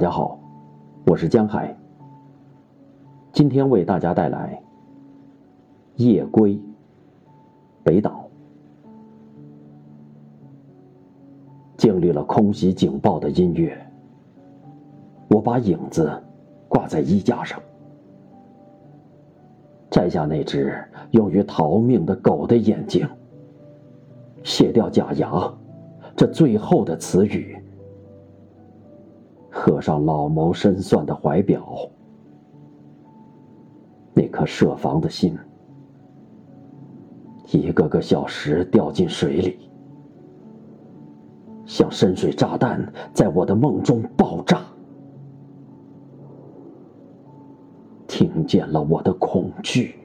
大家好，我是江海。今天为大家带来《夜归》北岛。经历了空袭警报的音乐，我把影子挂在衣架上，摘下那只用于逃命的狗的眼睛，卸掉假牙，这最后的词语。刻上老谋深算的怀表，那颗设防的心，一个个小时掉进水里，像深水炸弹，在我的梦中爆炸，听见了我的恐惧。